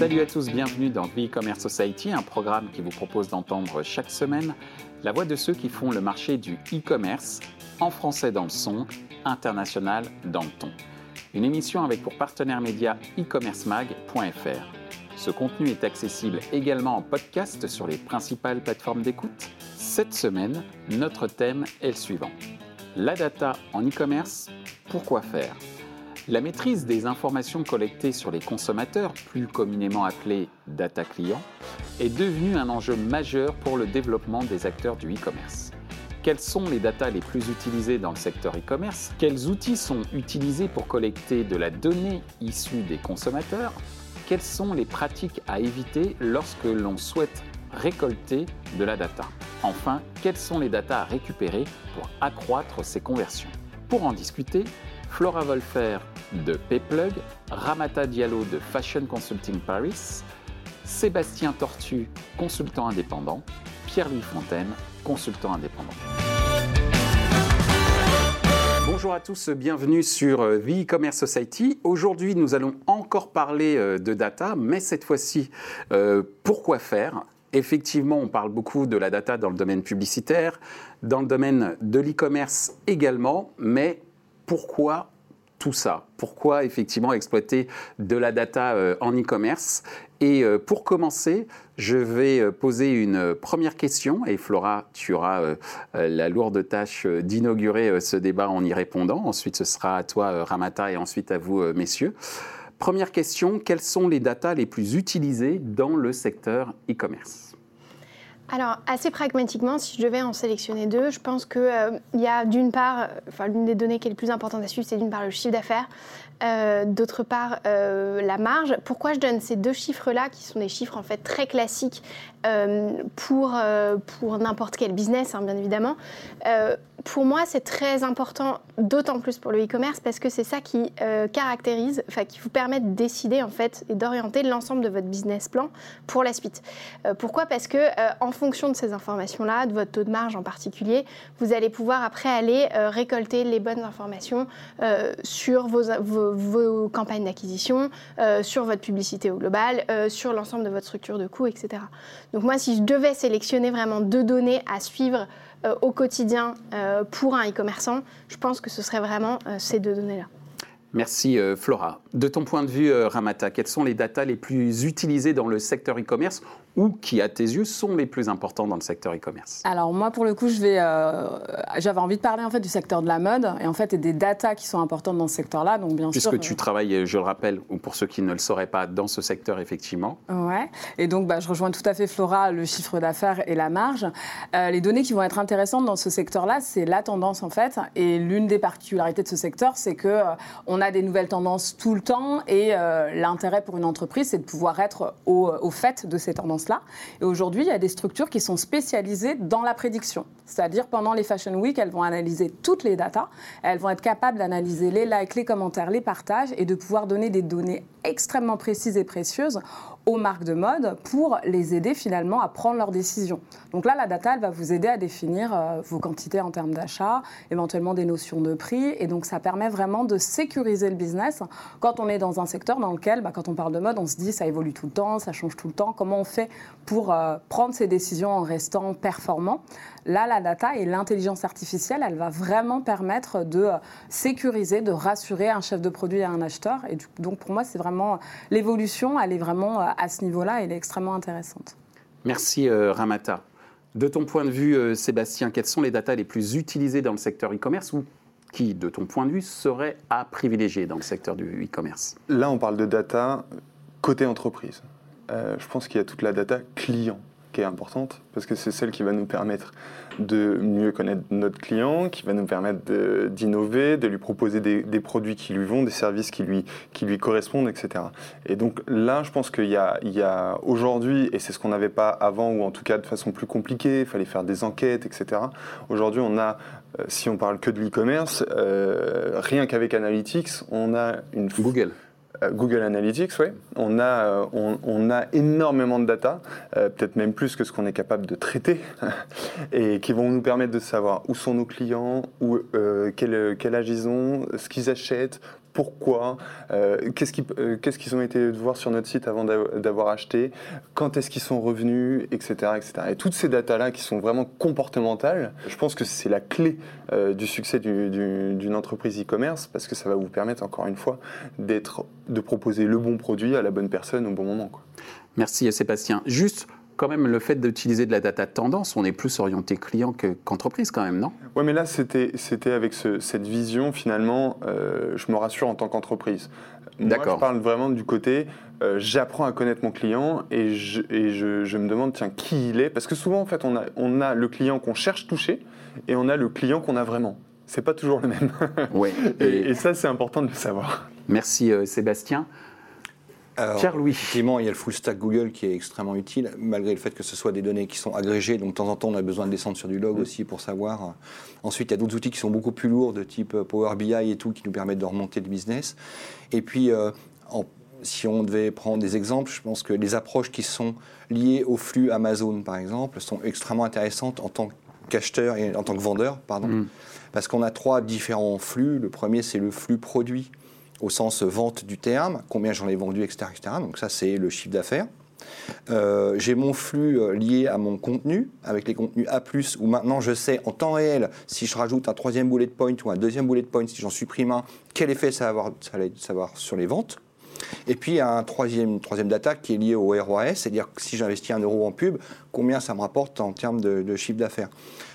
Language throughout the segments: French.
Salut à tous, bienvenue dans The E-Commerce Society, un programme qui vous propose d'entendre chaque semaine la voix de ceux qui font le marché du e-commerce, en français dans le son, international dans le ton. Une émission avec pour partenaire média e-commercemag.fr. Ce contenu est accessible également en podcast sur les principales plateformes d'écoute. Cette semaine, notre thème est le suivant. La data en e-commerce, pourquoi faire? La maîtrise des informations collectées sur les consommateurs, plus communément appelées data clients, est devenue un enjeu majeur pour le développement des acteurs du e-commerce. Quelles sont les datas les plus utilisées dans le secteur e-commerce? Quels outils sont utilisés pour collecter de la donnée issue des consommateurs? Quelles sont les pratiques à éviter lorsque l'on souhaite récolter de la data? Enfin, quelles sont les datas à récupérer pour accroître ces conversions? Pour en discuter, Flora Wolfer de Payplug, Ramata Diallo de Fashion Consulting Paris, Sébastien Tortu, consultant indépendant, Pierre-Louis Fontaine, consultant indépendant. Bonjour à tous, bienvenue sur The E-Commerce Society. Aujourd'hui, nous allons encore parler euh, de data, mais cette fois-ci, euh, pourquoi faire? Effectivement, on parle beaucoup de la data dans le domaine publicitaire, dans le domaine de l'e-commerce également, mais pourquoi tout ça? Pourquoi effectivement exploiter de la data euh, en e-commerce? Et euh, pour commencer, je vais euh, poser une première question et Flora, tu auras la lourde tâche d'inaugurer ce débat en y répondant. Ensuite, ce sera à toi, Ramata, et ensuite à vous, messieurs. Première question, quelles sont les datas les plus utilisées dans le secteur e-commerce? Alors, assez pragmatiquement, si je devais en sélectionner deux, je pense qu'il euh, y a d'une part, enfin, l'une des données qui est le plus importante à suivre, c'est d'une part le chiffre d'affaires, euh, d'autre part euh, la marge. Pourquoi je donne ces deux chiffres-là, qui sont des chiffres en fait très classiques pour, n'importe quel business, hein, bien évidemment? Pour moi, c'est très important, d'autant plus pour le e-commerce, parce que c'est ça qui euh, caractérise, enfin, qui vous permet de décider en fait et d'orienter l'ensemble de votre business plan pour la suite. Euh, pourquoi? Parce que euh, en fonction de ces informations-là, de votre taux de marge en particulier, vous allez pouvoir après aller récolter les bonnes informations sur vos, campagnes d'acquisition, sur votre publicité au global, sur l'ensemble de votre structure de coûts, etc. Donc moi, si je devais sélectionner vraiment deux données à suivre euh, au quotidien euh, pour un e-commerçant, je pense que ce serait vraiment euh, ces deux données-là. Merci Flora. De ton point de vue, Ramata, quelles sont les datas les plus utilisées dans le secteur e-commerce ou qui, à tes yeux, sont les plus importants dans le secteur e-commerce Alors moi, pour le coup, je vais, euh, j'avais envie de parler en fait du secteur de la mode et en fait et des datas qui sont importantes dans ce secteur-là. Donc bien Puisque sûr, tu travailles, je le rappelle, ou pour ceux qui ne le sauraient pas, dans ce secteur effectivement. Ouais. Et donc bah, je rejoins tout à fait Flora, le chiffre d'affaires et la marge. Euh, les données qui vont être intéressantes dans ce secteur-là, c'est la tendance en fait. Et l'une des particularités de ce secteur, c'est que euh, on a des nouvelles tendances tout le temps et l'intérêt pour une entreprise, c'est de pouvoir être au, au fait de ces tendances là Et aujourd'hui, il y a des structures qui sont spécialisées dans la prédiction. C'est-à-dire, pendant les Fashion Week, elles vont analyser toutes les datas. Elles vont être capables d'analyser les likes, les commentaires, les partages et de pouvoir donner des données extrêmement précises et précieuses aux marques de mode pour les aider finalement à prendre leurs décisions. Donc là, la data, elle va vous aider à définir euh, vos quantités en termes d'achat, éventuellement des notions de prix. Et donc, ça permet vraiment de sécuriser le business quand on est dans un secteur dans lequel, bah, quand on parle de mode, on se dit ça évolue tout le temps, ça change tout le temps. Comment on fait pour euh, prendre ces décisions en restant performant? Là, la data et l'intelligence artificielle, elle va vraiment permettre de euh, sécuriser, de rassurer un chef de produit et un acheteur. Et donc, pour moi, c'est vraiment l'évolution, elle est vraiment à ce niveau-là, elle est extrêmement intéressante. Merci, Ramata. De ton point de vue, euh, Sébastien, quelles sont les datas les plus utilisées dans le secteur e-commerce ou qui, de ton point de vue, seraient à privilégier dans le secteur du e-commerce? Là, on parle de data côté entreprise. Euh, je pense qu'il y a toute la data client qui est importante parce que c'est celle qui va nous permettre de mieux connaître notre client, qui va nous permettre d'innover, de, lui proposer des, produits qui lui vont, des services qui lui, qui lui correspondent, etc. Et donc là, je pense qu'il y a, a aujourd'hui, et c'est ce qu'on n'avait pas avant, ou en tout cas de façon plus compliquée, il fallait faire des enquêtes, etc. Aujourd'hui, on a, euh, si on parle que de l'e-commerce, euh, rien qu'avec Analytics, on a une... Google. Euh, Google Analytics, oui. On a, euh, on, a énormément de data, euh, peut-être même plus que ce qu'on est capable de traiter, et qui vont nous permettre de savoir où sont nos clients, où, quel, quel âge ils ont, ce qu'ils achètent, pourquoi, euh, qu'est-ce qu'ils euh, qu'est-ce qu'ils ont été voir sur notre site avant d'avoir acheté, quand est-ce qu'ils sont revenus, etc., etc. Et toutes ces datas-là qui sont vraiment comportementales, je pense que c'est la clé euh, du succès d'une entreprise e-commerce parce que ça va vous permettre, encore une fois, de proposer le bon produit à la bonne personne au bon moment. Quoi. Merci Sébastien. Quand même le fait d'utiliser de la data tendance, on est plus orienté client qu'entreprise quand même, non? Oui, mais là, c'était avec cette vision, finalement, euh, je me rassure en tant qu'entreprise. Moi, je parle vraiment du côté, euh, j'apprends à connaître mon client et, je, et je, je, me demande, tiens, qui il est? Parce que souvent, en fait, on a, on a le client qu'on cherche toucher et on a le client qu'on a vraiment. C'est pas toujours le même. Et, et, ça, c'est important de le savoir. Merci euh, Sébastien. Pierre-Louis. Effectivement, il y a le full stack Google qui est extrêmement utile, malgré le fait que ce soit des données qui sont agrégées. Donc, de temps en temps, on a besoin de descendre sur du log aussi pour savoir. Ensuite, il y a d'autres outils qui sont beaucoup plus lourds, de type euh, Power BI et tout, qui nous permettent de remonter le business. Et puis, euh, si on devait prendre des exemples, je pense que les approches qui sont liées au flux Amazon, par exemple, sont extrêmement intéressantes en tant qu'acheteur et en tant que vendeur, pardon. Mm. Parce qu'on a trois différents flux. Le premier, c'est le flux produit au sens vente du terme, combien j'en ai vendu, etc.. Donc ça, c'est le chiffre d'affaires. Euh, j'ai mon flux euh, lié à mon contenu, avec les contenus A+, où maintenant je sais en temps réel, si je rajoute un troisième bullet point ou un deuxième bullet point, si j'en supprime un, quel effet ça va avoir, ça va savoir sur les ventes? Et puis, un troisième, troisième data qui est lié au ROAS, c'est-à-dire que si j'investis un euro en pub, combien ça me rapporte en termes de chiffre d'affaires?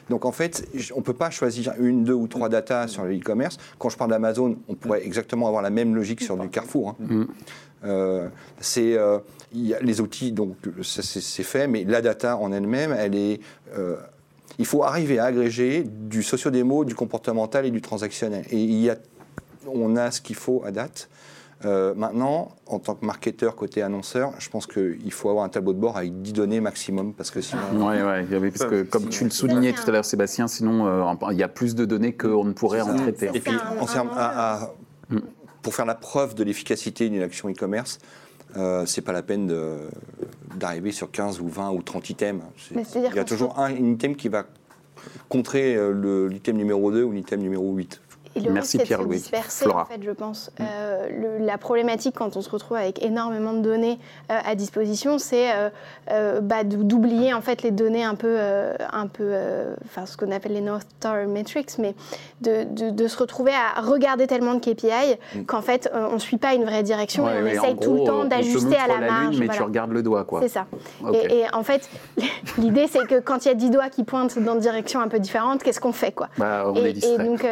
Donc en fait, on ne peut pas choisir une, deux ou trois datas sur le e-commerce. Quand je parle d'Amazon, on pourrait exactement avoir la même logique sur du Carrefour. Hein. Mm. Euh, c'est euh, les outils, donc c'est fait, mais la data en elle-même, elle est euh, il faut arriver à agréger du socio-démo, du comportemental et du transactionnel. Et il y a, on a ce qu'il faut à date. Euh, maintenant, en tant que marketeur côté annonceur, je pense qu'il faut avoir un tableau de bord avec 10 données maximum parce que sinon. Oui, ouais, parce que comme tu le soulignais tout à l'heure, Sébastien, sinon euh, il y a plus de données qu'on ne pourrait en traiter. Et puis, mm. pour faire la preuve de l'efficacité d'une action e-commerce, euh, c'est pas la peine d'arriver sur 15 ou 20 ou 30 items. Il y a toujours un, item qui va contrer l'item numéro 2 ou l'item numéro 8. Et le Merci Pierre-Louis. disperser, en fait, je pense. Mm. Euh, la problématique quand on se retrouve avec énormément de données euh, à disposition, c'est euh, bah, d'oublier en fait les données un peu, un peu, enfin ce qu'on appelle les North Star Metrics, mais de, de, se retrouver à regarder tellement de KPI mm. qu'en fait on ne suit pas une vraie direction et on essaye tout le temps d'ajuster à la, la marge. mais tu regardes le doigt, quoi. C'est ça. Et, en fait, l'idée c'est que quand il y a 10 doigts qui pointent dans une direction un peu différente, qu'est-ce qu'on fait, quoi? Bah, on et, est et donc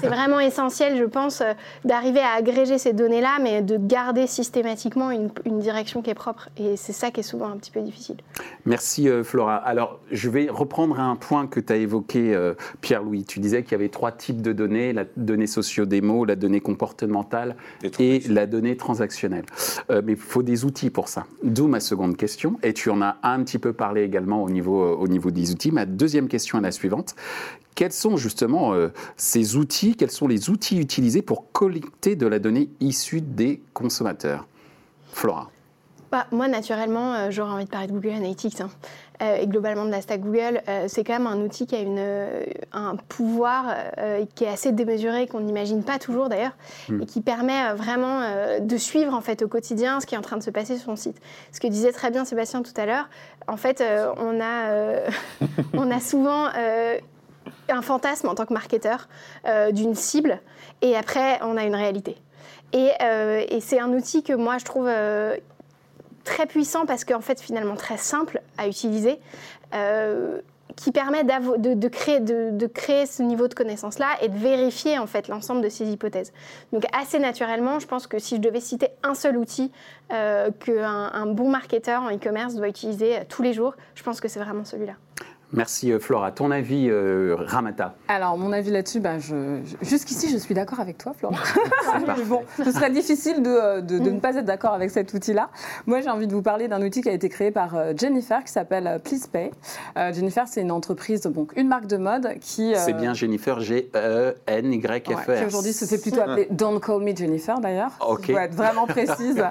c'est vraiment essentiel, je pense, euh, d'arriver à agréger ces données-là, mais de garder systématiquement une, direction qui est propre. Et c'est ça qui est souvent un petit peu difficile. Merci euh, Flora. Alors, je vais reprendre un point que tu as évoqué, euh, Pierre-Louis. Tu disais qu'il y avait trois types de données, la donnée socio-démo, la donnée comportementale et la donnée transactionnelle. mais il faut des outils pour ça. D'où ma seconde question. Et tu en as un petit peu parlé également au niveau, au niveau des outils. Ma deuxième question est la suivante. Quels sont justement euh, ces outils Quels sont les outils utilisés pour collecter de la donnée issue des consommateurs? Flora. Bah, moi, naturellement, euh, j'aurais envie de parler de Google Analytics. Hein. Euh, et globalement de la stack Google, c'est quand même un outil qui a une, un pouvoir qui est assez démesuré, qu'on n'imagine pas toujours d'ailleurs, hmm. et qui permet vraiment de suivre en fait au quotidien ce qui est en train de se passer sur son site. Ce que disait très bien Sébastien tout à l'heure, en fait, on, a, on a souvent un fantasme en tant que marketeur euh, d'une cible et après on a une réalité. Et, euh, c'est un outil que moi je trouve euh, très puissant parce qu'en fait finalement très simple à utiliser qui permet de, créer, ce niveau de connaissance-là et de vérifier en fait l'ensemble de ces hypothèses. Donc assez naturellement, je pense que si je devais citer un seul outil qu'un un bon marketeur en e-commerce doit utiliser tous les jours, je pense que c'est vraiment celui-là. Merci euh, Flora. Ton avis, euh, Ramata Alors, mon avis là-dessus, bah, jusqu'ici, je suis d'accord avec toi, Flora. bon, ce serait difficile de, de, ne pas être d'accord avec cet outil-là. Moi, j'ai envie de vous parler d'un outil qui a été créé par euh, Jennifer, qui s'appelle PleasePay. Jennifer, c'est une entreprise, donc une marque de mode qui... C'est bien Jennifer, G-E-N-Y-F-R. qui aujourd'hui se fait plutôt appeler Don't Call Me Jennifer, d'ailleurs. Ok. Pour être vraiment précise.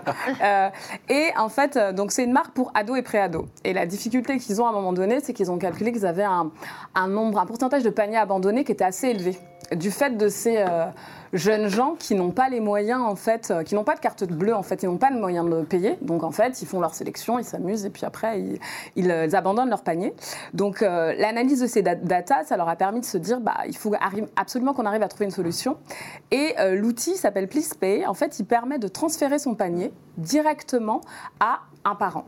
et en fait, donc c'est une marque pour ados et pré-ados. Et la difficulté qu'ils ont à un moment donné, c'est qu'ils ont calculé qu'ils avaient un, nombre, un pourcentage de paniers abandonnés qui était assez élevé. du fait de ces jeunes gens qui n'ont pas les moyens, en fait, qui n'ont pas de carte bleue, en fait, ils n'ont pas de moyens de payer. Donc, en fait, ils font leur sélection, ils s'amusent et puis après, ils, abandonnent leur panier. Donc, l'analyse de ces data, ça leur a permis de se dire, bah, il faut absolument qu'on arrive à trouver une solution. Et l'outil s'appelle PleasePay. En fait, il permet de transférer son panier directement à un parent.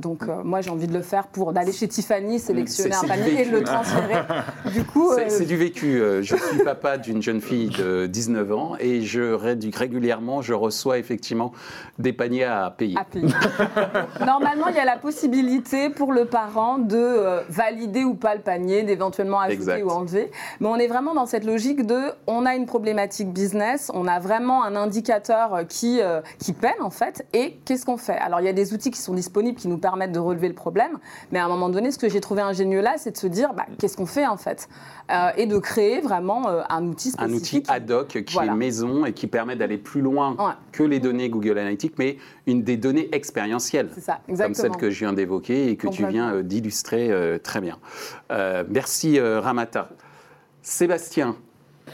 Donc euh, moi j'ai envie de le faire pour d'aller chez Tiffany, sélectionner un panier et le transférer. du coup, c'est euh, du vécu. Euh, je suis papa d'une jeune fille de 19 ans et je régulièrement je reçois effectivement des paniers à payer. À payer. Normalement il y a la possibilité pour le parent de valider ou pas le panier, d'éventuellement ajouter ou enlever. Mais on est vraiment dans cette logique de on a une problématique business, on a vraiment un indicateur qui qui peine en fait et qu'est-ce qu'on fait? Alors il y a des outils qui sont disponibles qui nous permettent permettre de relever le problème. Mais à un moment donné, ce que j'ai trouvé ingénieux là, c'est de se dire bah, qu'est-ce qu'on fait en fait? Euh, Et de créer vraiment euh, un outil spécifique. Un outil ad hoc qui est maison et qui permet d'aller plus loin que les données Google Analytics, mais une des données expérientielles. Ça, comme celle que je viens d'évoquer et que tu viens euh, d'illustrer très bien. merci Ramata. Sébastien,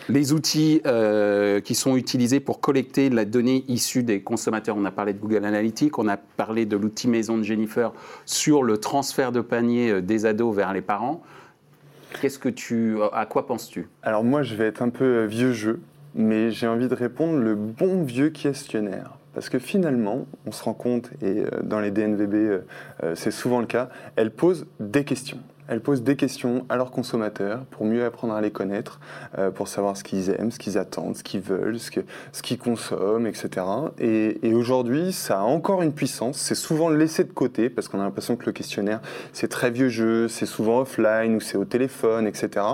les outils euh, qui sont utilisés pour collecter la donnée issue des consommateurs. On a parlé de Google Analytics, on a parlé de l'outil maison de Jennifer sur le transfert de panier euh, des ados vers les parents. Qu'est-ce que tu, à quoi penses-tu? Alors moi, je vais être un peu euh, vieux jeu, mais j'ai envie de répondre le bon vieux questionnaire. Parce que finalement, on se rend compte, et dans les DNVB, c'est souvent le cas, elle pose des questions. Elles posent des questions à leurs consommateurs pour mieux apprendre à les connaître, euh, pour savoir ce qu'ils aiment, ce qu'ils attendent, ce qu'ils veulent, ce, ce qu'ils consomment, etc. Et, aujourd'hui, ça a encore une puissance. C'est souvent laissé de côté parce qu'on a l'impression que le questionnaire, c'est très vieux jeu, c'est souvent offline ou c'est au téléphone, etc.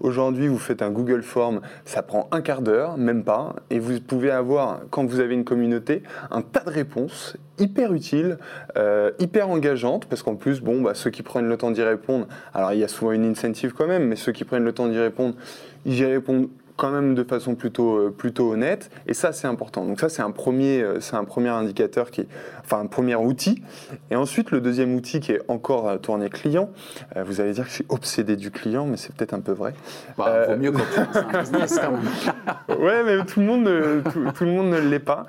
Aujourd'hui, vous faites un Google Form, ça prend un quart d'heure, même pas, et vous pouvez avoir, quand vous avez une communauté, un tas de réponses hyper utiles, euh, hyper engageantes, parce qu'en plus, bon, bah, ceux qui prennent le temps d'y répondre, alors il y a souvent une incentive quand même, mais ceux qui prennent le temps d'y répondre, ils y répondent quand même de façon plutôt, euh, plutôt honnête. Et ça, c'est important. Donc ça, c'est un, premier, euh, c'est un premier indicateur, qui enfin un premier outil. Et ensuite, le deuxième outil qui est encore euh, tourné client. vous allez dire que je suis obsédé du client, mais c'est peut-être un peu vrai. Bah, vaut mieux quand un business quand même. ouais, mais tout le monde tout, le monde ne l'est pas.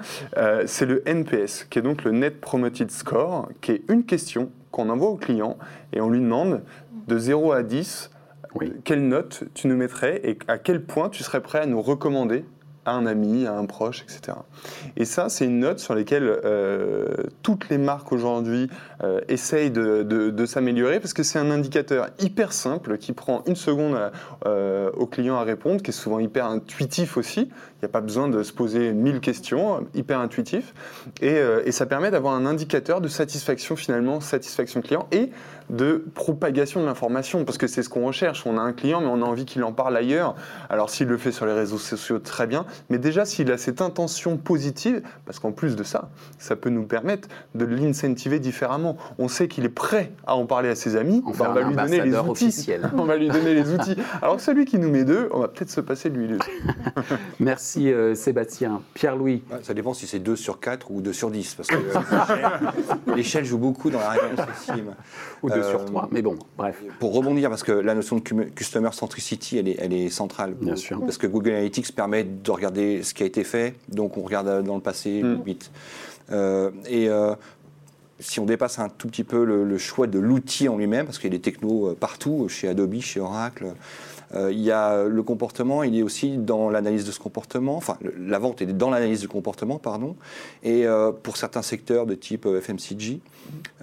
c'est le NPS, qui est donc le Net Promoted Score, qui est une question qu'on envoie au client et on lui demande de 0 à 10 quelle note tu nous mettrais et à quel point tu serais prêt à nous recommander à un ami, à un proche, etc. Et ça, c'est une note sur laquelle euh, toutes les marques aujourd'hui euh, essayent de, s'améliorer parce que c'est un indicateur hyper simple qui prend une seconde euh, au client à répondre, qui est souvent hyper intuitif aussi. Il n'y a pas besoin de se poser mille questions, hyper intuitif. Et, et ça permet d'avoir un indicateur de satisfaction finalement, satisfaction client et de propagation de l'information, parce que c'est ce qu'on recherche. On a un client, mais on a envie qu'il en parle ailleurs. Alors s'il le fait sur les réseaux sociaux, très bien, mais déjà s'il a cette intention positive, parce qu'en plus de ça, ça peut nous permettre de l'incentiver différemment. On sait qu'il est prêt à en parler à ses amis, on, va lui donner les outils. on va lui donner les outils. Alors que celui qui nous met deux, on va peut-être se passer de lui. Merci euh, Sébastien. Pierre-Louis. Ça dépend si c'est 2 sur 4 ou 2 sur 10, parce que euh, l'échelle joue beaucoup dans la réponse Ou sur trois. Mais bon, bref. Pour rebondir, parce que la notion de Customer Centricity, elle est, elle est centrale. Bien sûr. Parce que Google Analytics permet de regarder ce qui a été fait, donc on regarde dans le passé mm. vite. Euh, et euh, si on dépasse un tout petit peu le, choix de l'outil en lui-même, parce qu'il y a des technos euh, partout, chez Adobe, chez Oracle, il y a le comportement, il est aussi dans l'analyse de ce comportement, enfin la vente est dans l'analyse du comportement, pardon, et pour certains secteurs de type FMCG,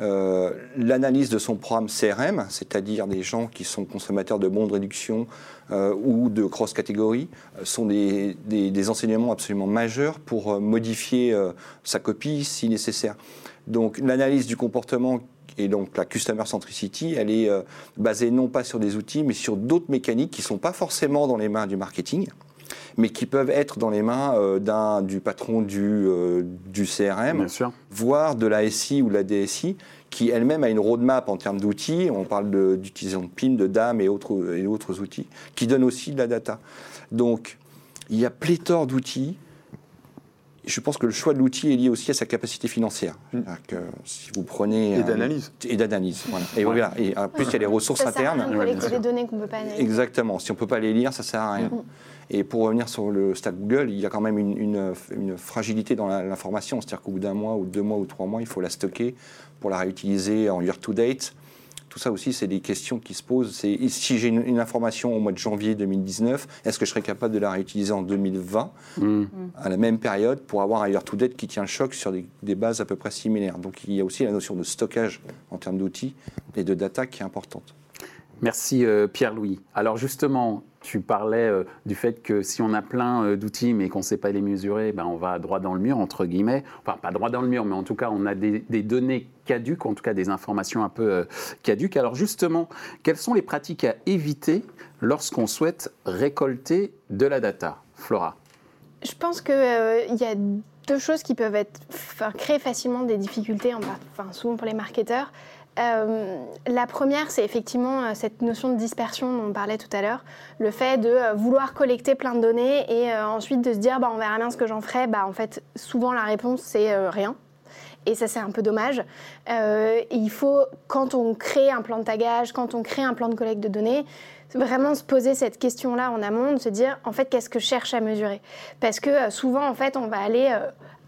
euh, l'analyse de son programme CRM, c'est-à-dire des gens qui sont consommateurs de bons de réduction euh, ou de cross-catégorie, euh, sont des, enseignements absolument majeurs pour modifier sa copie si nécessaire. Donc l'analyse du comportement et donc la Customer Centricity, elle est basée non pas sur des outils, mais sur d'autres mécaniques qui ne sont pas forcément dans les mains du marketing mais qui peuvent être dans les mains euh, du patron du, euh, du CRM, voire de la SI ou la DSI, qui elle-même a une roadmap en termes d'outils. On parle d'utilisation de, PIN, de DAM et autres, et autres outils, qui donnent aussi de la data. Donc, il y a pléthore d'outils. Je pense que le choix de l'outil est lié aussi à sa capacité financière. Mm. Que si vous prenez et d'analyse et d'analyse, voilà. Et voilà. Et en plus, il y a les ressources ça internes. Sert à rien de des données qu'on peut pas analyser. Exactement. Si on peut pas les lire, ça sert à rien. Mm. Et pour revenir sur le stack Google, il y a quand même une, une, fragilité dans l'information. C'est-à-dire qu'au bout d'un mois, ou deux mois, ou trois mois, il faut la stocker pour la réutiliser en year to date tout ça aussi, c'est des questions qui se posent. C'est si j'ai une, information au mois de janvier 2019, est-ce que je serais capable de la réutiliser en 2020 mm. à la même période pour avoir un year-to-date qui tient le choc sur des, des, bases à peu près similaires? Donc il y a aussi la notion de stockage en termes d'outils et de data qui est importante. Merci euh, Pierre-Louis. Alors justement, tu parlais euh, du fait que si on a plein euh, d'outils mais qu'on ne sait pas les mesurer, ben on va droit dans le mur, entre guillemets. Enfin, pas droit dans le mur, mais en tout cas, on a des, données caduques, en tout cas des informations un peu caduques. Alors justement, quelles sont les pratiques à éviter lorsqu'on souhaite récolter de la data? Flora Je pense qu'il y a deux choses qui peuvent créer facilement des difficultés, enfin, souvent pour les marketeurs. Euh, la première, c'est effectivement euh, cette notion de dispersion dont on parlait tout à l'heure. Le fait de euh, vouloir collecter plein de données et ensuite de se dire bah, on verra bien ce que j'en ferai. Bah, en fait, souvent la réponse, c'est rien. Et ça, c'est un peu dommage. il faut, quand on crée un plan de tagage, quand on crée un plan de collecte de données, vraiment se poser cette question-là en amont, de se dire en fait qu'est-ce que je cherche à mesurer? Parce que souvent en fait on va aller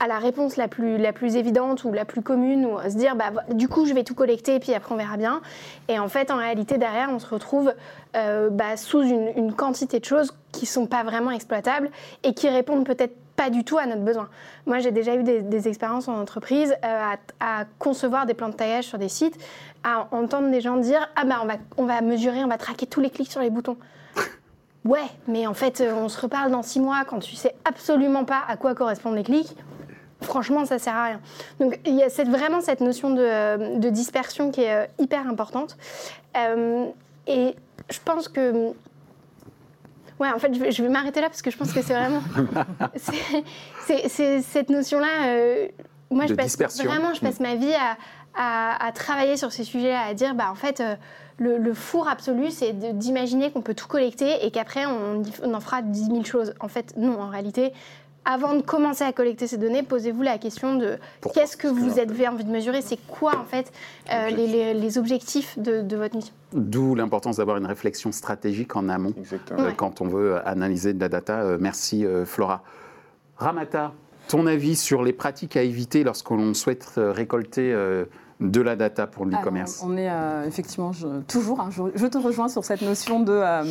à la réponse la plus, la plus évidente ou la plus commune, ou se dire bah, du coup je vais tout collecter et puis après on verra bien. Et en fait, en réalité, derrière, on se retrouve euh, bah, sous une, quantité de choses qui ne sont pas vraiment exploitables et qui répondent peut-être pas du tout à notre besoin. Moi, j'ai déjà eu des, expériences en entreprise euh, à, concevoir des plans de taillage sur des sites, à entendre des gens dire ah bah on va, on va mesurer, on va traquer tous les clics sur les boutons. Ouais, mais en fait, on se reparle dans six mois quand tu sais absolument pas à quoi correspondent les clics franchement, ça sert à rien. Donc il y a cette, vraiment cette notion de, dispersion qui est euh, hyper importante. Euh, et je pense que Ouais, en fait, je vais, m'arrêter là parce que je pense que c'est vraiment. c'est cette notion-là. Euh, moi, je passe vraiment, je passe ma vie à, travailler sur ces sujets-là, à dire, bah, en fait, le, four absolu, c'est d'imaginer qu'on peut tout collecter et qu'après, on, on, en fera 10 000 choses. En fait, non, en réalité, avant de commencer à collecter ces données, posez-vous la question de qu'est-ce que vous avez envie de mesurer, c'est quoi en fait euh, les, objectifs de, votre mission? D'où l'importance d'avoir une réflexion stratégique en amont euh, quand on veut analyser de la data. Euh, merci Flora. Ramata, ton avis sur les pratiques à éviter lorsqu'on souhaite récolter de la data pour l'e-commerce On est euh, effectivement toujours, hein, je, te rejoins sur cette notion de, euh,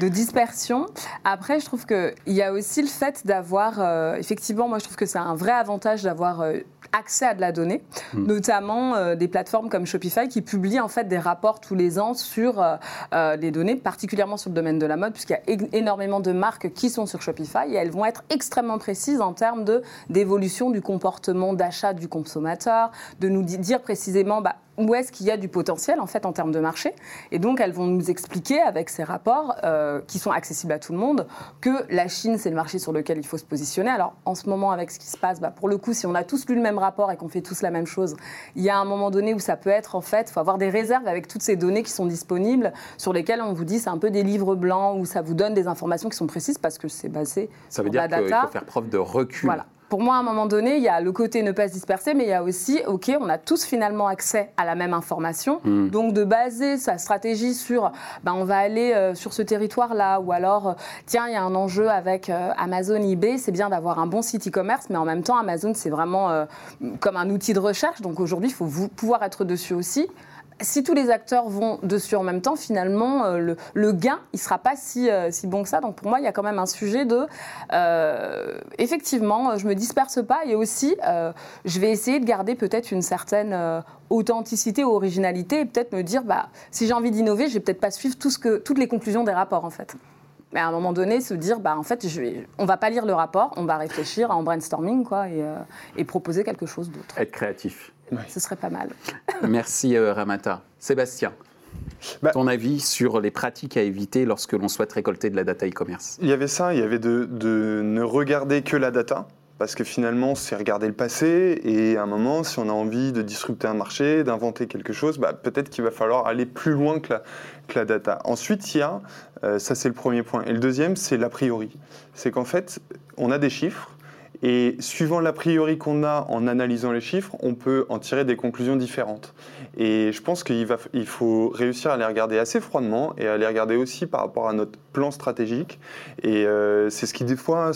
de dispersion. Après, je trouve qu'il y a aussi le fait d'avoir, euh, effectivement, moi je trouve que c'est un vrai avantage d'avoir accès à de la donnée, hmm. notamment des plateformes comme Shopify qui publient en fait des rapports tous les ans sur les données, particulièrement sur le domaine de la mode, puisqu'il y a énormément de marques qui sont sur Shopify et elles vont être extrêmement précises en termes d'évolution du comportement d'achat du consommateur, de nous dire précisément précisément bah, où est-ce qu'il y a du potentiel en fait en termes de marché. Et donc elles vont nous expliquer avec ces rapports euh, qui sont accessibles à tout le monde que la Chine c'est le marché sur lequel il faut se positionner. Alors en ce moment avec ce qui se passe, bah, pour le coup si on a tous lu le même rapport et qu'on fait tous la même chose, il y a un moment donné où ça peut être en fait, il faut avoir des réserves avec toutes ces données qui sont disponibles sur lesquelles on vous dit c'est un peu des livres blancs où ça vous donne des informations qui sont précises parce que c'est basé ça veut dire qu'il faut faire preuve de recul. Voilà pour moi, à un moment donné, il y a le côté ne pas se disperser, mais il y a aussi, OK, on a tous finalement accès à la même information. Hmm. Donc, de baser sa stratégie sur, ben, on va aller euh, sur ce territoire-là, ou alors, euh, tiens, il y a un enjeu avec euh, Amazon, eBay, c'est bien d'avoir un bon site e-commerce, mais en même temps, Amazon, c'est vraiment comme un outil de recherche. Donc, aujourd'hui, il faut pouvoir être dessus aussi si tous les acteurs vont dessus en même temps, finalement, euh, le, gain, il ne sera pas si, euh, si, bon que ça. Donc pour moi, il y a quand même un sujet de, euh, effectivement, je ne me disperse pas et aussi, je vais essayer de garder peut-être une certaine authenticité ou originalité et peut-être me dire, bah, si j'ai envie d'innover, je vais peut-être pas suivre tout ce que, toutes les conclusions des rapports, en fait. Mais à un moment donné, se dire, bah, en fait, on va pas lire le rapport, on va réfléchir en brainstorming quoi, et proposer quelque chose d'autre. Être créatif. Ce serait pas mal. Merci euh, Ramata. Sébastien, bah, ton avis sur les pratiques à éviter lorsque l'on souhaite récolter de la data e-commerce? Il y avait ça, il y avait de, ne regarder que la data, parce que finalement, c'est regarder le passé, et à un moment, si on a envie de disrupter un marché, d'inventer quelque chose, bah, peut-être qu'il va falloir aller plus loin que la, data. Ensuite, il y a, euh, ça c'est le premier point, et le deuxième, c'est l'a priori. C'est qu'en fait, on a des chiffres, Et suivant l'a priori qu'on a en analysant les chiffres, on peut en tirer des conclusions différentes. Et je pense qu'il il faut réussir à les regarder assez froidement et à les regarder aussi par rapport à notre plan stratégique. Et euh, c'est ce qui, des fois,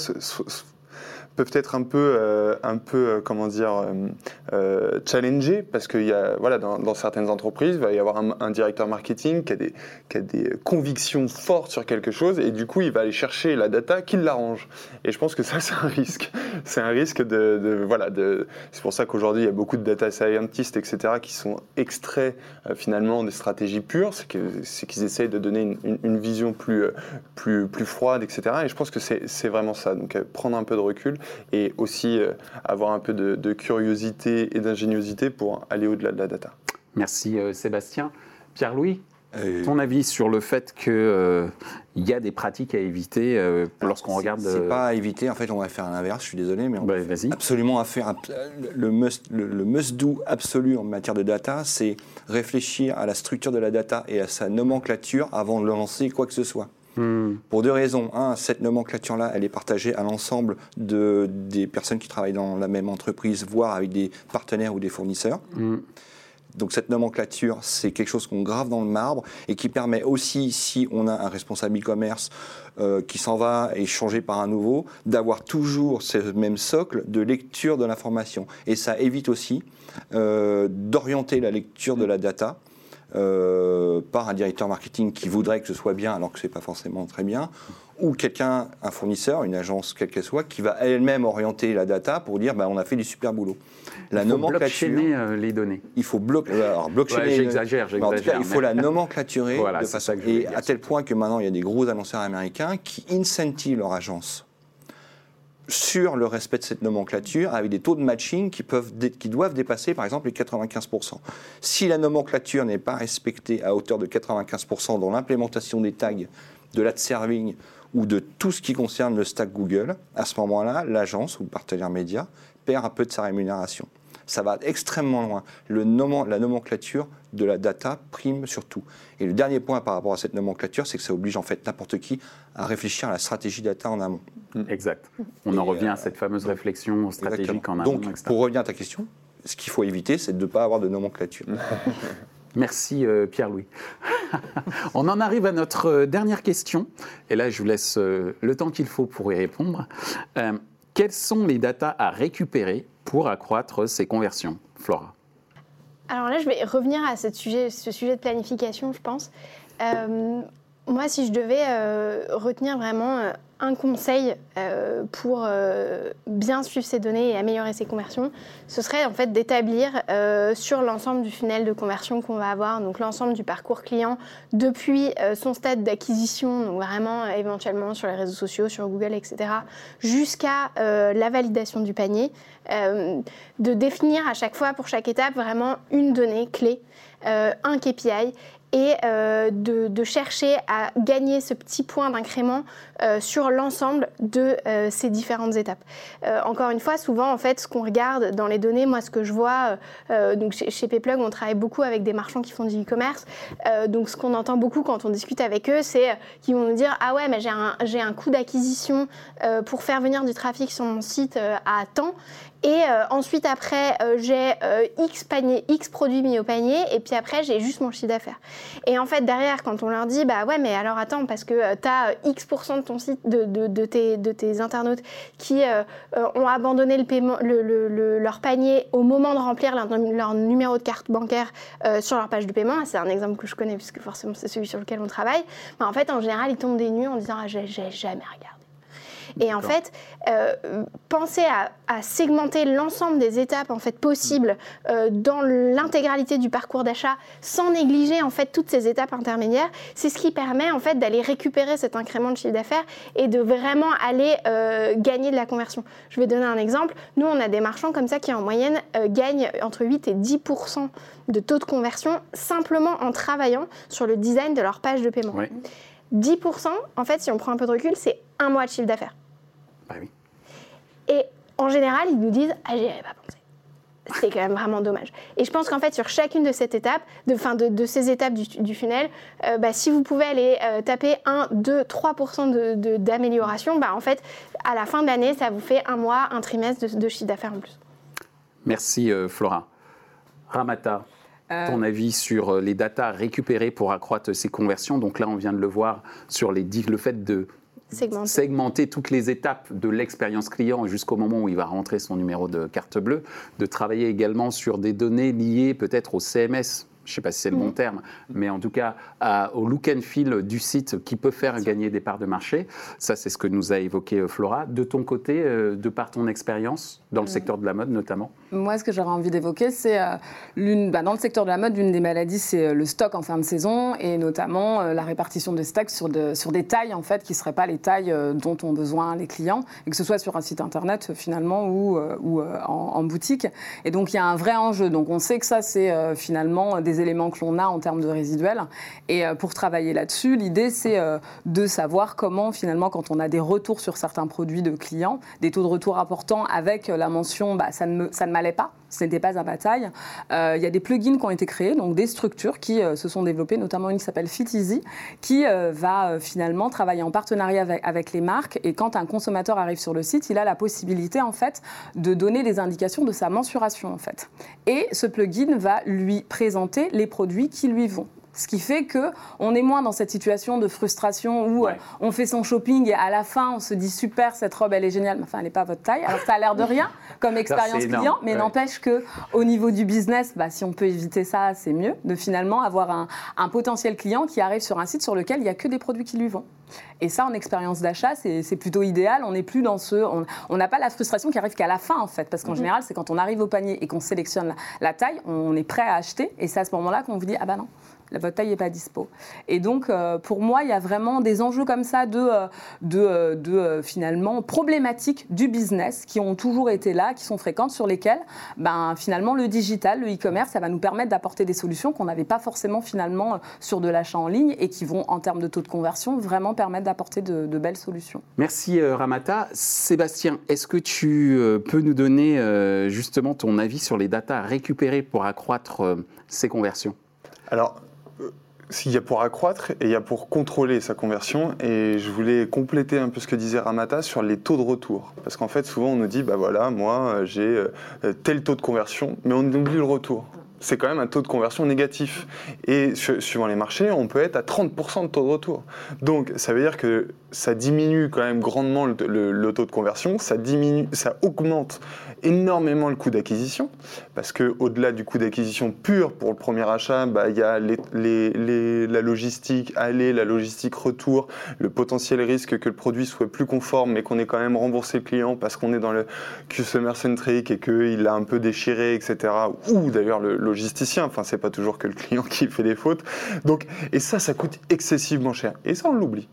peuvent être un peu, euh, un peu euh, comment dire, euh, euh challengés parce que y a, voilà, dans, certaines entreprises, il va y avoir un, directeur marketing qui a, des, qui a des convictions fortes sur quelque chose et du coup, il va aller chercher la data qui l'arrange. Et je pense que ça, c'est un risque. C'est un risque de, voilà, de, c'est pour ça qu'aujourd'hui, il y a beaucoup de data scientists, etc., qui sont extraits finalement des stratégies pures, c'est, qu'ils essayent de donner une, vision plus, plus, plus froide, etc. Et je pense que c'est vraiment ça. Donc, prendre un peu de recul et aussi euh, avoir un peu de, curiosité et d'ingéniosité pour aller au-delà de la data. Merci euh, Sébastien. Pierre-Louis, euh, ton avis sur le fait qu'il il y a des pratiques à éviter lorsqu'on regarde. C'est pas à éviter, en fait, on va faire l'inverse, je suis désolé, mais on va absolument à faire. Le must, le must-do absolu en matière de data, c'est réfléchir à la structure de la data et à sa nomenclature avant de lancer quoi que ce soit. Hmm. Pour deux raisons. Un, cette nomenclature-là, elle est partagée à l'ensemble de, des personnes qui travaillent dans la même entreprise, voire avec des partenaires ou des fournisseurs. Hmm. Donc cette nomenclature, c'est quelque chose qu'on grave dans le marbre et qui permet aussi, si on a un responsable e-commerce euh, qui s'en va et changé par un nouveau, d'avoir toujours ce même socle de lecture de l'information. Et ça évite aussi euh, d'orienter la lecture de la data euh, par un directeur marketing qui voudrait que ce soit bien alors que ce n'est pas forcément très bien, ou quelqu'un, un fournisseur, une agence quelle qu'elle soit, qui va elle-même orienter la data pour dire bah, on a fait du super boulot. La il faut nomenclature. Euh, les données. Il faut bloquer. Alors, j'exagère, j'exagère. il faut la nomenclaturer de façon. Et à tel point que maintenant, il y a des gros annonceurs américains qui incentivent leur agence sur le respect de cette nomenclature avec des taux de matching qui, peuvent, qui doivent dépasser par exemple les 95%. Si la nomenclature n'est pas respectée à hauteur de 95% dans l'implémentation des tags, de l'ad serving ou de tout ce qui concerne le stack Google, à ce moment-là, l'agence ou le partenaire média perd un peu de sa rémunération. Ça va extrêmement loin. Le la nomenclature de la data prime surtout. Et le dernier point par rapport à cette nomenclature, c'est que ça oblige en fait n'importe qui à réfléchir à la stratégie data en amont. Mm. Exact. On en revient à cette fameuse réflexion stratégique en amont. Donc, pour revenir à ta question, ce qu'il faut éviter, c'est de ne pas avoir de nomenclature. Merci euh, Pierre-Louis. On en arrive à notre euh, dernière question. Et là, je vous laisse euh, le temps qu'il faut pour y répondre. quelles sont les datas à récupérer pour accroître ces conversions Flora? Alors là, je vais revenir à ce sujet, ce sujet de planification, je pense. Moi, si je devais retenir vraiment un conseil euh, pour euh, bien suivre ces données et améliorer ses conversions, ce serait en fait d'établir euh, sur l'ensemble du funnel de conversion qu'on va avoir, donc l'ensemble du parcours client depuis son stade d'acquisition, donc vraiment éventuellement sur les réseaux sociaux, sur Google, etc., jusqu'à la validation du panier, de définir à chaque fois pour chaque étape vraiment une donnée clé, un KPI et euh, de, chercher à gagner ce petit point d'incrément euh, sur l'ensemble de euh, ces différentes étapes. encore une fois, souvent, en fait, ce qu'on regarde dans les données, moi, ce que je vois, donc chez, chez Payplug, on travaille beaucoup avec des marchands qui font du e-commerce. donc, ce qu'on entend beaucoup quand on discute avec eux, c'est qu'ils vont nous dire Ah ouais, mais j'ai un, coût d'acquisition pour faire venir du trafic sur mon site à temps. Et ensuite, après, j'ai X, X produits mis au panier, et puis après, j'ai juste mon chiffre d'affaires. Et en fait, derrière, quand on leur dit, bah ouais, mais alors attends, parce que tu as X% de ton site, de, tes, internautes qui ont abandonné leur panier au moment de remplir leur, numéro de carte bancaire sur leur page de paiement, c'est un exemple que je connais, puisque forcément, c'est celui sur lequel on travaille, en fait, en général, ils tombent des nues en disant, ah, j'ai jamais regardé. Et en fait, euh, penser à, segmenter l'ensemble des étapes en fait possibles euh, dans l'intégralité du parcours d'achat, sans négliger en fait toutes ces étapes intermédiaires, c'est ce qui permet en fait d'aller récupérer cet incrément de chiffre d'affaires et de vraiment aller euh, gagner de la conversion. Je vais donner un exemple. Nous, on a des marchands comme ça qui en moyenne gagnent entre 8 et 10 de taux de conversion simplement en travaillant sur le design de leur page de paiement. 10%, en fait, si on prend un peu de recul, c'est un mois de chiffre d'affaires. Bah et en général, ils nous disent Ah, j'y avais pas pensé. c'est quand même vraiment dommage. Et je pense qu'en fait, sur chacune de, cette étape, de, fin de, ces étapes du, funnel, euh, bah, si vous pouvez aller euh, taper 1, 2, 3% d'amélioration, bah, en fait, à la fin de l'année, ça vous fait un mois, un trimestre de, chiffre d'affaires en plus. Merci euh, Flora. Ramata, ton avis sur les datas récupérées pour accroître ces conversions? Donc là, on vient de le voir sur les, le fait de segmenter. toutes les étapes de l'expérience client jusqu'au moment où il va rentrer son numéro de carte bleue, de travailler également sur des données liées peut-être au CMS, je ne sais pas si c'est le bon mm. terme, mais en tout cas au look and feel du site qui peut faire gagner des parts de marché. Ça, c'est ce que nous a évoqué euh, Flora. De ton côté, euh, de par ton expérience, dans le secteur de la mode notamment? Moi, ce que j'aurais envie d'évoquer, c'est euh, l'une, bah, dans le secteur de la mode, l'une des maladies, c'est le stock en fin de saison et notamment la répartition des stocks sur, sur des tailles en fait qui ne seraient pas les tailles dont ont besoin les clients, et que ce soit sur un site internet finalement ou, ou en, boutique. Et donc il y a un vrai enjeu. Donc on sait que ça, c'est finalement des éléments que l'on a en termes de résiduels. Et euh, pour travailler là-dessus, l'idée, c'est euh, de savoir comment, finalement, quand on a des retours sur certains produits de clients, des taux de retour importants avec la mention bah, ça ne, m'allait pas, ce n'était pas à bataille. Euh, il y a des plugins qui ont été créés, donc des structures qui se sont développées, notamment une qui s'appelle FitEasy, qui va finalement travailler en partenariat avec, les marques. Et quand un consommateur arrive sur le site, il a la possibilité en fait de donner des indications de sa mensuration en fait. Et ce plugin va lui présenter les produits qui lui vont. Ce qui fait que on est moins dans cette situation de frustration où euh, on fait son shopping et à la fin on se dit super cette robe elle est géniale, mais enfin elle n'est pas votre taille. Alors ça a l'air de rien comme expérience client, mais n'empêche que au niveau du business, bah, si on peut éviter ça, c'est mieux de finalement avoir un, un, potentiel client qui arrive sur un site sur lequel il n'y a que des produits qui lui vont. Et ça, en expérience d'achat, c'est plutôt idéal. On n'est plus dans ce. On n'a pas la frustration qui arrive qu'à la fin, en fait. Parce qu'en mhm. général, c'est quand on arrive au panier et qu'on sélectionne la, la, taille, on est prêt à acheter. Et c'est à ce moment-là qu'on vous dit Ah bah non, votre taille n'est pas dispo. Et donc, euh, pour moi, il y a vraiment des enjeux comme ça de, euh, de, euh, de finalement, problématiques du business qui ont toujours été là, qui sont fréquentes, sur lesquelles, ben, finalement, le digital, le e-commerce, ça va nous permettre d'apporter des solutions qu'on n'avait pas forcément, finalement, sur de l'achat en ligne et qui vont, en termes de taux de conversion, vraiment permettre d'apporter de, belles solutions. Merci, Ramata. Sébastien, est-ce que tu peux nous donner justement ton avis sur les datas récupérées pour accroître ces conversions? Alors, il y a pour accroître et il y a pour contrôler sa conversion. Et je voulais compléter un peu ce que disait Ramata sur les taux de retour. Parce qu'en fait, souvent, on nous dit, bah voilà, moi, j'ai euh, tel taux de conversion, mais on oublie le retour c'est quand même un taux de conversion négatif. Et suivant les marchés, on peut être à 30% de taux de retour. Donc ça veut dire que ça diminue quand même grandement le, taux de conversion, ça, diminue, ça augmente énormément le coût d'acquisition, parce qu'au-delà du coût d'acquisition pur pour le premier achat, bah, il y a la logistique aller, la logistique retour, le potentiel risque que le produit soit plus conforme, mais qu'on ait quand même remboursé le client parce qu'on est dans le customer centric et qu'il a un peu déchiré, etc. Ou d'ailleurs le logisticien, enfin c'est pas toujours que le client qui fait des fautes. Donc, et ça, ça coûte excessivement cher. Et ça, on l'oublie.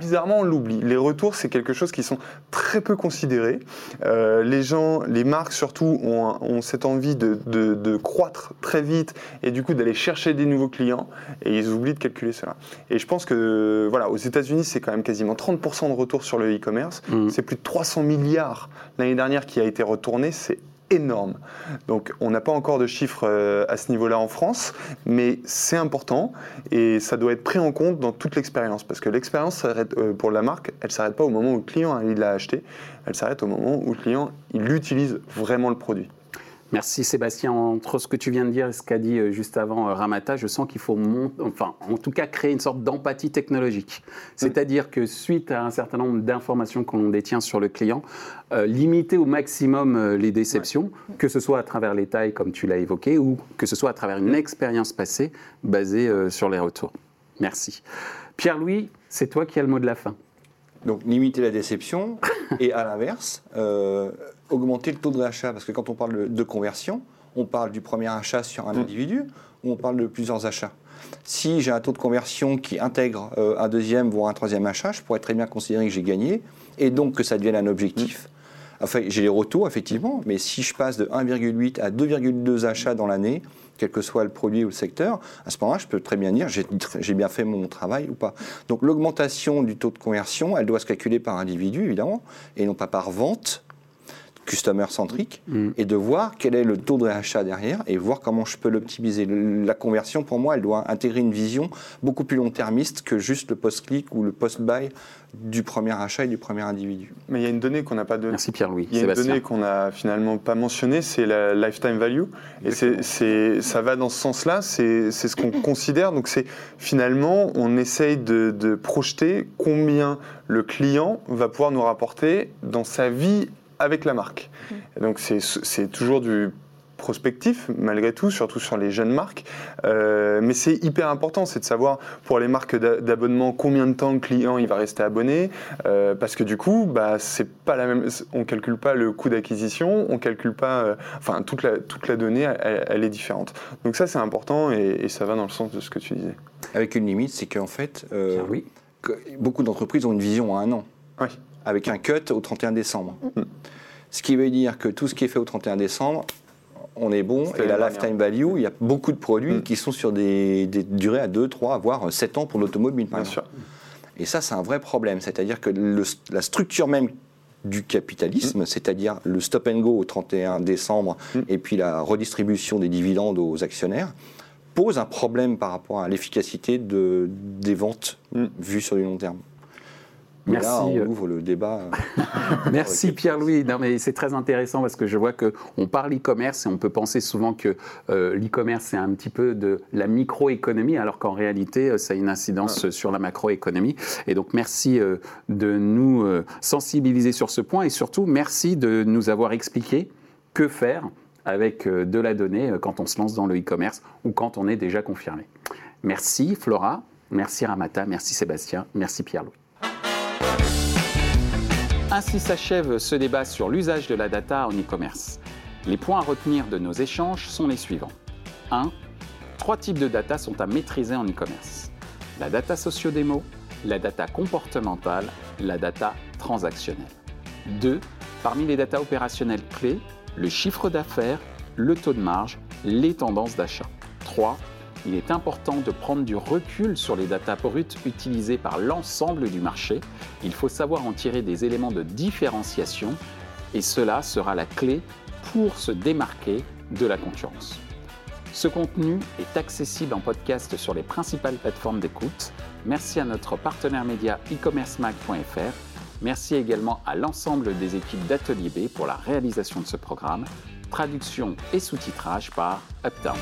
Bizarrement, on l'oublie. Les retours, c'est quelque chose qui sont très peu considérés. Euh, les gens, les marques surtout, ont, cette envie de, croître très vite et du coup d'aller chercher des nouveaux clients et ils oublient de calculer cela. Et je pense que, voilà, aux États-Unis, c'est quand même quasiment 30% de retour sur le e-commerce. Mmh. C'est plus de 300 milliards l'année dernière qui a été retourné. C'est énorme. Donc on n'a pas encore de chiffres euh, à ce niveau-là en France, mais c'est important et ça doit être pris en compte dans toute l'expérience parce que l'expérience euh, pour la marque, elle s'arrête pas au moment où le client il l'a acheté, elle s'arrête au moment où le client il utilise vraiment le produit. Merci Sébastien. Entre ce que tu viens de dire et ce qu'a dit euh, juste avant euh, Ramata, je sens qu'il faut, enfin, en tout cas, créer une sorte d'empathie technologique. C'est-à-dire que suite à un certain nombre d'informations qu'on détient sur le client, euh, limiter au maximum les déceptions, que ce soit à travers les tailles, comme tu l'as évoqué, ou que ce soit à travers une expérience passée basée sur les retours. Merci. Pierre-Louis, c'est toi qui as le mot de la fin. Donc limiter la déception et à l'inverse, augmenter le taux de rachat Parce que quand on parle de conversion, on parle du premier achat sur un mm. individu ou on parle de plusieurs achats. Si j'ai un taux de conversion qui intègre euh, un deuxième voire un troisième achat, je pourrais très bien considérer que j'ai gagné et donc que ça devienne un objectif. Mm. Enfin, j'ai les retours, effectivement, mais si je passe de 1,8 à 2,2 achats dans l'année, quel que soit le produit ou le secteur, à ce moment-là, je peux très bien dire j'ai bien fait mon travail ou pas. Donc l'augmentation du taux de conversion, elle doit se calculer par individu, évidemment, et non pas par vente customer centrique mm. et de voir quel est le taux de réachat derrière et voir comment je peux l'optimiser. La conversion, pour moi, elle doit intégrer une vision beaucoup plus long-termiste que juste le post-click ou le post-buy du premier achat et du premier individu. Mais il y a une donnée qu'on n'a pas donnée. Merci Pierre-Louis. Il y a une donnée qu'on n'a finalement pas mentionnée, c'est la lifetime value. Et c'est, ça va dans ce sens-là, c'est, ce qu'on considère. Donc c'est finalement, on essaye de, de projeter combien le client va pouvoir nous rapporter dans sa vie avec la marque. Mmh. donc c'est toujours du prospectif, malgré tout, surtout sur les jeunes marques. Euh, mais c'est hyper important, c'est de savoir pour les marques d'abonnement combien de temps le client il va rester abonné, euh, parce que du coup, bah, c'est pas la même, on calcule pas le coût d'acquisition, on calcule pas, euh, enfin toute la, toute la donnée, elle, est différente. Donc ça c'est important et, ça va dans le sens de ce que tu disais. Avec une limite, c'est qu'en fait, oui. beaucoup d'entreprises ont une vision à un an, oui. avec un cut au 31 décembre. Mm. Ce qui veut dire que tout ce qui est fait au 31 décembre, on est bon. Et la lifetime value, il y a beaucoup de produits mm. qui sont sur des, durées à 2, 3, voire 7 ans pour l'automobile, par Bien Sûr. Et ça, c'est un vrai problème. C'est-à-dire que la structure même du capitalisme, mm. c'est-à-dire le stop and go au 31 décembre mm. et puis la redistribution des dividendes aux actionnaires, pose un problème par rapport à l'efficacité de, des ventes vues sur du long terme. Merci. Là, on euh, ouvre le débat. Merci Pierre-Louis. Non, mais c'est très intéressant parce que je vois qu'on parle e-commerce et on peut penser souvent que euh, l'e-commerce c'est un petit peu de la microéconomie, alors qu'en réalité euh, ça a une incidence sur la macroéconomie. Et donc merci de nous sensibiliser sur ce point et surtout merci de nous avoir expliqué que faire avec de la donnée quand on se lance dans le e-commerce ou quand on est déjà confirmé. Merci Flora, merci Ramata, merci Sébastien, merci Pierre-Louis. Ainsi s'achève ce débat sur l'usage de la data en e-commerce. Les points à retenir de nos échanges sont les suivants. 1. Trois types de data sont à maîtriser en e-commerce. La data socio-démo, la data comportementale, la data transactionnelle. 2. Parmi les data opérationnelles clés, le chiffre d'affaires, le taux de marge, les tendances d'achat. 3 il est important de prendre du recul sur les datas brutes utilisées par l'ensemble du marché. Il faut savoir en tirer des éléments de différenciation et cela sera la clé pour se démarquer de la concurrence. Ce contenu est accessible en podcast sur les principales plateformes d'écoute. Merci à notre partenaire média e-commercemag.fr. Merci également à l'ensemble des équipes d'Atelier B pour la réalisation de ce programme. Traduction et sous-titrage par Uptown.